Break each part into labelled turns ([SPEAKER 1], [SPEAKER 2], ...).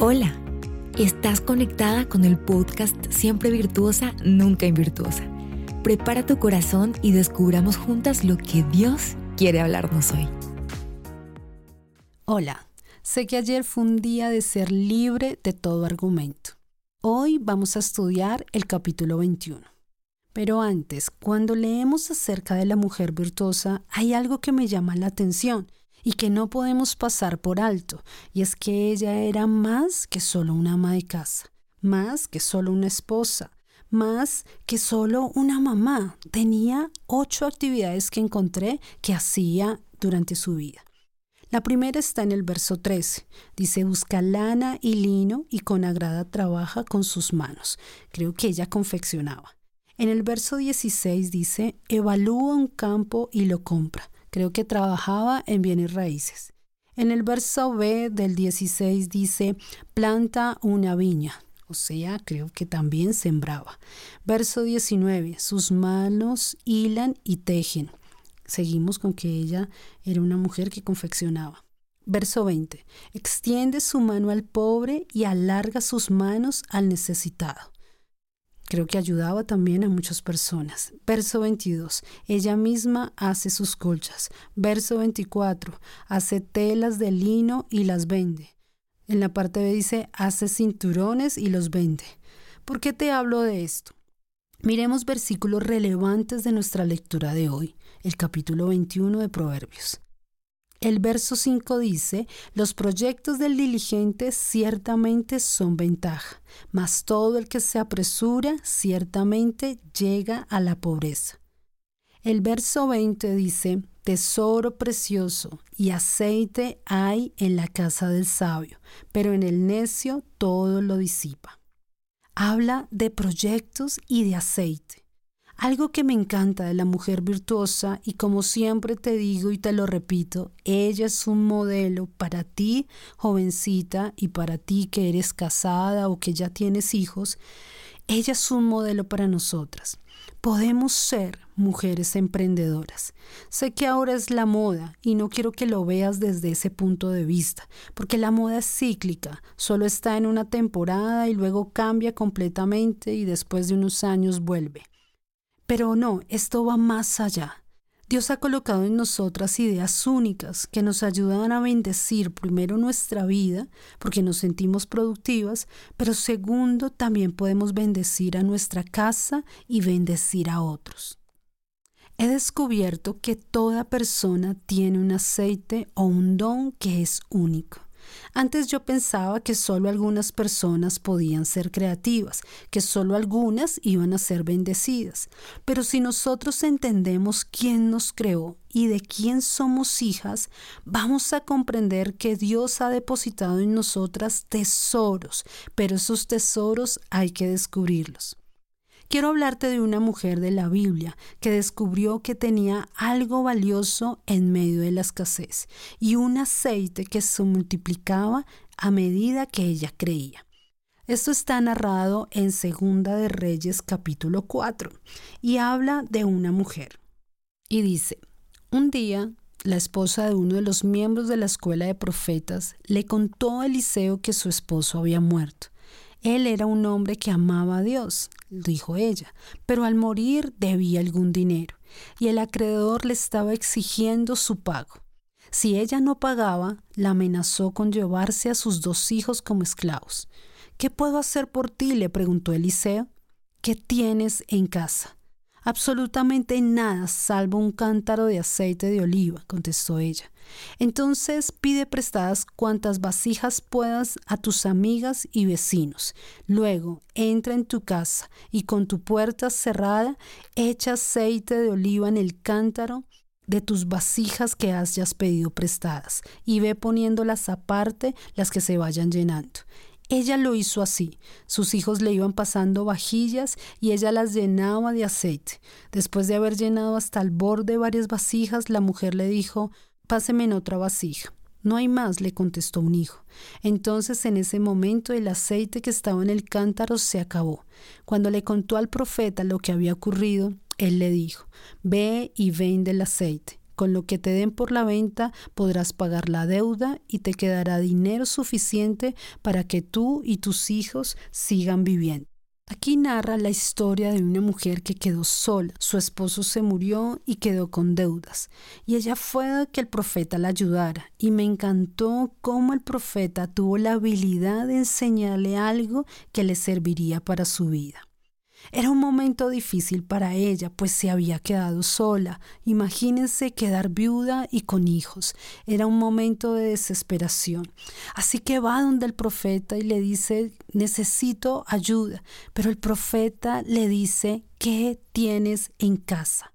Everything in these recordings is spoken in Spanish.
[SPEAKER 1] Hola, estás conectada con el podcast Siempre Virtuosa, Nunca Invirtuosa. Prepara tu corazón y descubramos juntas lo que Dios quiere hablarnos hoy.
[SPEAKER 2] Hola, sé que ayer fue un día de ser libre de todo argumento. Hoy vamos a estudiar el capítulo 21. Pero antes, cuando leemos acerca de la mujer virtuosa, hay algo que me llama la atención y que no podemos pasar por alto, y es que ella era más que solo una ama de casa, más que solo una esposa, más que solo una mamá. Tenía ocho actividades que encontré que hacía durante su vida. La primera está en el verso 13. Dice, busca lana y lino y con agrada trabaja con sus manos. Creo que ella confeccionaba. En el verso 16 dice, evalúa un campo y lo compra. Creo que trabajaba en bienes raíces. En el verso B del 16 dice, planta una viña. O sea, creo que también sembraba. Verso 19, sus manos hilan y tejen. Seguimos con que ella era una mujer que confeccionaba. Verso 20, extiende su mano al pobre y alarga sus manos al necesitado. Creo que ayudaba también a muchas personas. Verso 22. Ella misma hace sus colchas. Verso 24. Hace telas de lino y las vende. En la parte B dice, hace cinturones y los vende. ¿Por qué te hablo de esto? Miremos versículos relevantes de nuestra lectura de hoy, el capítulo 21 de Proverbios. El verso 5 dice, los proyectos del diligente ciertamente son ventaja, mas todo el que se apresura ciertamente llega a la pobreza. El verso 20 dice, tesoro precioso y aceite hay en la casa del sabio, pero en el necio todo lo disipa. Habla de proyectos y de aceite. Algo que me encanta de la mujer virtuosa y como siempre te digo y te lo repito, ella es un modelo para ti, jovencita, y para ti que eres casada o que ya tienes hijos, ella es un modelo para nosotras. Podemos ser mujeres emprendedoras. Sé que ahora es la moda y no quiero que lo veas desde ese punto de vista, porque la moda es cíclica, solo está en una temporada y luego cambia completamente y después de unos años vuelve. Pero no, esto va más allá. Dios ha colocado en nosotras ideas únicas que nos ayudan a bendecir primero nuestra vida, porque nos sentimos productivas, pero segundo también podemos bendecir a nuestra casa y bendecir a otros. He descubierto que toda persona tiene un aceite o un don que es único. Antes yo pensaba que solo algunas personas podían ser creativas, que solo algunas iban a ser bendecidas. Pero si nosotros entendemos quién nos creó y de quién somos hijas, vamos a comprender que Dios ha depositado en nosotras tesoros, pero esos tesoros hay que descubrirlos. Quiero hablarte de una mujer de la Biblia que descubrió que tenía algo valioso en medio de la escasez y un aceite que se multiplicaba a medida que ella creía. Esto está narrado en Segunda de Reyes capítulo 4 y habla de una mujer. Y dice, un día la esposa de uno de los miembros de la escuela de profetas le contó a Eliseo que su esposo había muerto él era un hombre que amaba a Dios, dijo ella, pero al morir debía algún dinero, y el acreedor le estaba exigiendo su pago. Si ella no pagaba, la amenazó con llevarse a sus dos hijos como esclavos. ¿Qué puedo hacer por ti? le preguntó Eliseo. ¿Qué tienes en casa? Absolutamente nada, salvo un cántaro de aceite de oliva, contestó ella. Entonces pide prestadas cuantas vasijas puedas a tus amigas y vecinos. Luego entra en tu casa y con tu puerta cerrada echa aceite de oliva en el cántaro de tus vasijas que hayas pedido prestadas y ve poniéndolas aparte las que se vayan llenando. Ella lo hizo así. Sus hijos le iban pasando vajillas y ella las llenaba de aceite. Después de haber llenado hasta el borde varias vasijas, la mujer le dijo, Páseme en otra vasija. No hay más, le contestó un hijo. Entonces en ese momento el aceite que estaba en el cántaro se acabó. Cuando le contó al profeta lo que había ocurrido, él le dijo, Ve y vende el aceite con lo que te den por la venta podrás pagar la deuda y te quedará dinero suficiente para que tú y tus hijos sigan viviendo. Aquí narra la historia de una mujer que quedó sola, su esposo se murió y quedó con deudas, y ella fue a que el profeta la ayudara, y me encantó cómo el profeta tuvo la habilidad de enseñarle algo que le serviría para su vida. Era un momento difícil para ella, pues se había quedado sola. Imagínense quedar viuda y con hijos. Era un momento de desesperación. Así que va donde el profeta y le dice, necesito ayuda. Pero el profeta le dice, ¿qué tienes en casa?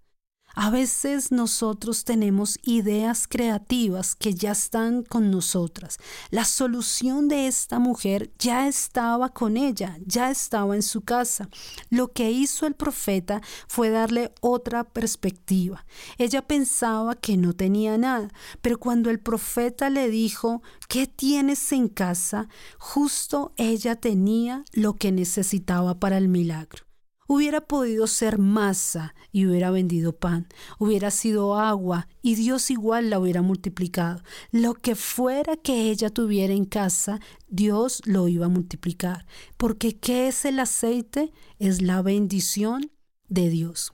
[SPEAKER 2] A veces nosotros tenemos ideas creativas que ya están con nosotras. La solución de esta mujer ya estaba con ella, ya estaba en su casa. Lo que hizo el profeta fue darle otra perspectiva. Ella pensaba que no tenía nada, pero cuando el profeta le dijo, ¿qué tienes en casa? Justo ella tenía lo que necesitaba para el milagro. Hubiera podido ser masa y hubiera vendido pan, hubiera sido agua y Dios igual la hubiera multiplicado. Lo que fuera que ella tuviera en casa, Dios lo iba a multiplicar. Porque ¿qué es el aceite? Es la bendición de Dios.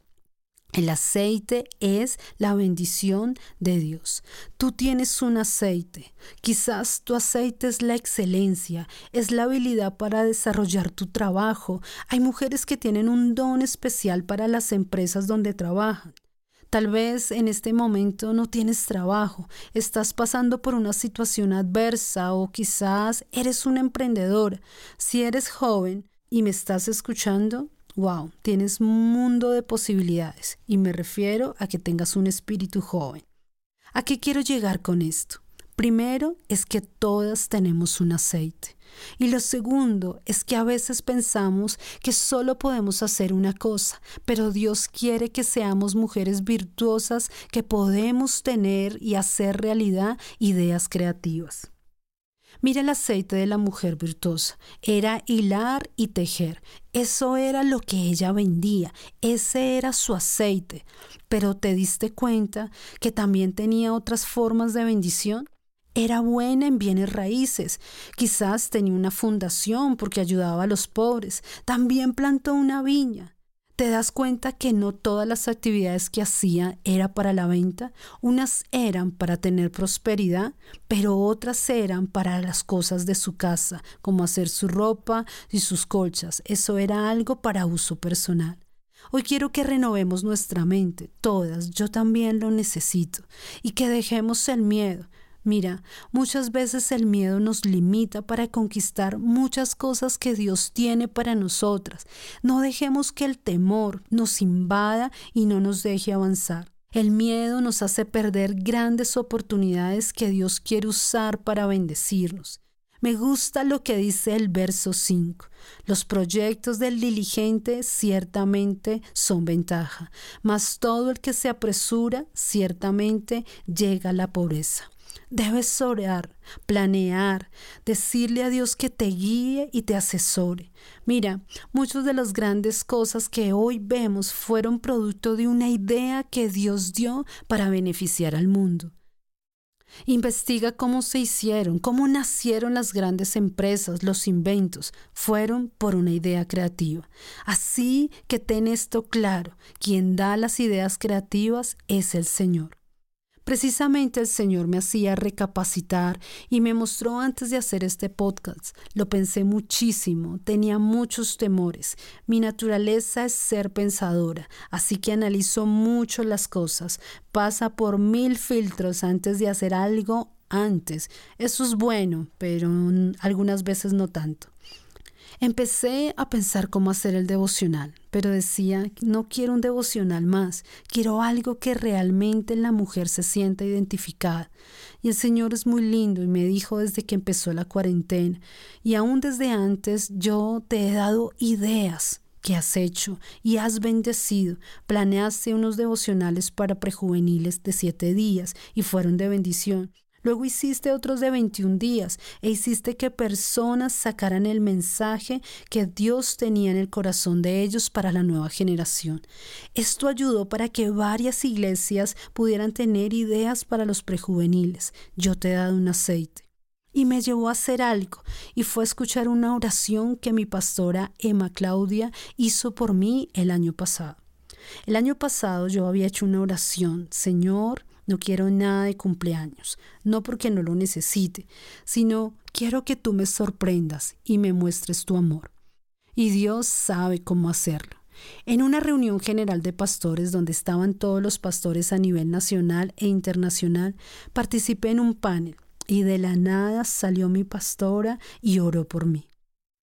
[SPEAKER 2] El aceite es la bendición de Dios. Tú tienes un aceite. Quizás tu aceite es la excelencia, es la habilidad para desarrollar tu trabajo. Hay mujeres que tienen un don especial para las empresas donde trabajan. Tal vez en este momento no tienes trabajo, estás pasando por una situación adversa o quizás eres un emprendedor. Si eres joven y me estás escuchando, Wow, tienes un mundo de posibilidades y me refiero a que tengas un espíritu joven. ¿A qué quiero llegar con esto? Primero es que todas tenemos un aceite. Y lo segundo es que a veces pensamos que solo podemos hacer una cosa, pero Dios quiere que seamos mujeres virtuosas que podemos tener y hacer realidad ideas creativas. Mira el aceite de la mujer virtuosa. Era hilar y tejer. Eso era lo que ella vendía. Ese era su aceite. Pero te diste cuenta que también tenía otras formas de bendición. Era buena en bienes raíces. Quizás tenía una fundación porque ayudaba a los pobres. También plantó una viña te das cuenta que no todas las actividades que hacía era para la venta, unas eran para tener prosperidad, pero otras eran para las cosas de su casa, como hacer su ropa y sus colchas. Eso era algo para uso personal. Hoy quiero que renovemos nuestra mente, todas, yo también lo necesito, y que dejemos el miedo, Mira, muchas veces el miedo nos limita para conquistar muchas cosas que Dios tiene para nosotras. No dejemos que el temor nos invada y no nos deje avanzar. El miedo nos hace perder grandes oportunidades que Dios quiere usar para bendecirnos. Me gusta lo que dice el verso 5. Los proyectos del diligente ciertamente son ventaja, mas todo el que se apresura ciertamente llega a la pobreza. Debes orar, planear, decirle a Dios que te guíe y te asesore. Mira, muchas de las grandes cosas que hoy vemos fueron producto de una idea que Dios dio para beneficiar al mundo. Investiga cómo se hicieron, cómo nacieron las grandes empresas, los inventos. Fueron por una idea creativa. Así que ten esto claro, quien da las ideas creativas es el Señor. Precisamente el Señor me hacía recapacitar y me mostró antes de hacer este podcast. Lo pensé muchísimo, tenía muchos temores. Mi naturaleza es ser pensadora, así que analizo mucho las cosas. Pasa por mil filtros antes de hacer algo antes. Eso es bueno, pero algunas veces no tanto. Empecé a pensar cómo hacer el devocional, pero decía, no quiero un devocional más, quiero algo que realmente la mujer se sienta identificada. Y el Señor es muy lindo y me dijo desde que empezó la cuarentena, y aún desde antes yo te he dado ideas que has hecho y has bendecido. Planeaste unos devocionales para prejuveniles de siete días y fueron de bendición. Luego hiciste otros de 21 días e hiciste que personas sacaran el mensaje que Dios tenía en el corazón de ellos para la nueva generación. Esto ayudó para que varias iglesias pudieran tener ideas para los prejuveniles. Yo te he dado un aceite. Y me llevó a hacer algo, y fue a escuchar una oración que mi pastora Emma Claudia hizo por mí el año pasado. El año pasado yo había hecho una oración, Señor, no quiero nada de cumpleaños, no porque no lo necesite, sino quiero que tú me sorprendas y me muestres tu amor. Y Dios sabe cómo hacerlo. En una reunión general de pastores donde estaban todos los pastores a nivel nacional e internacional, participé en un panel y de la nada salió mi pastora y oró por mí.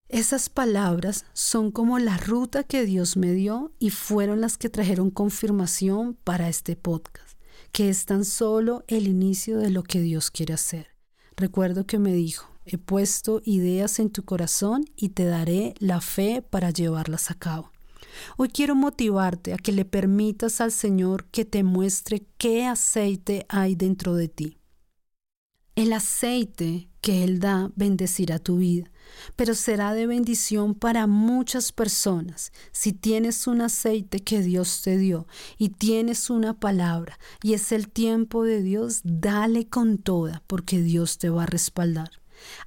[SPEAKER 2] Esas palabras son como la ruta que Dios me dio y fueron las que trajeron confirmación para este podcast que es tan solo el inicio de lo que Dios quiere hacer. Recuerdo que me dijo, he puesto ideas en tu corazón y te daré la fe para llevarlas a cabo. Hoy quiero motivarte a que le permitas al Señor que te muestre qué aceite hay dentro de ti. El aceite que Él da bendecirá tu vida, pero será de bendición para muchas personas. Si tienes un aceite que Dios te dio y tienes una palabra y es el tiempo de Dios, dale con toda, porque Dios te va a respaldar.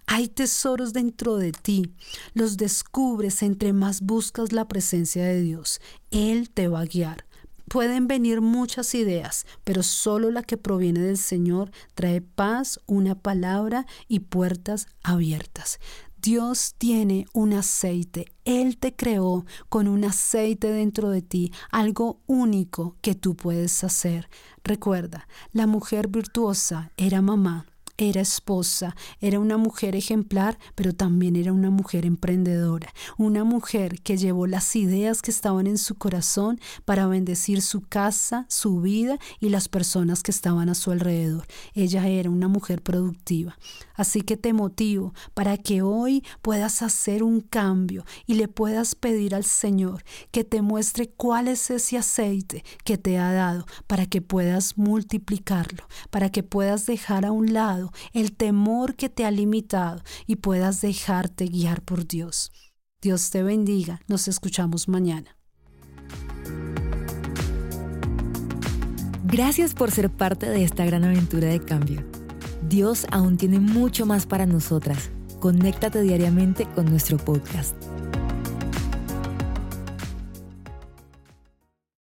[SPEAKER 2] Hay tesoros dentro de ti, los descubres entre más buscas la presencia de Dios. Él te va a guiar. Pueden venir muchas ideas, pero solo la que proviene del Señor trae paz, una palabra y puertas abiertas. Dios tiene un aceite. Él te creó con un aceite dentro de ti, algo único que tú puedes hacer. Recuerda, la mujer virtuosa era mamá, era esposa, era una mujer ejemplar, pero también era una mujer emprendedora, una mujer que llevó las ideas que estaban en su corazón para bendecir su casa, su vida y las personas que estaban a su alrededor. Ella era una mujer productiva. Así que te motivo para que hoy puedas hacer un cambio y le puedas pedir al Señor que te muestre cuál es ese aceite que te ha dado para que puedas multiplicarlo, para que puedas dejar a un lado el temor que te ha limitado y puedas dejarte guiar por Dios. Dios te bendiga, nos escuchamos mañana.
[SPEAKER 1] Gracias por ser parte de esta gran aventura de cambio. Dios aún tiene mucho más para nosotras. Conéctate diariamente con nuestro podcast.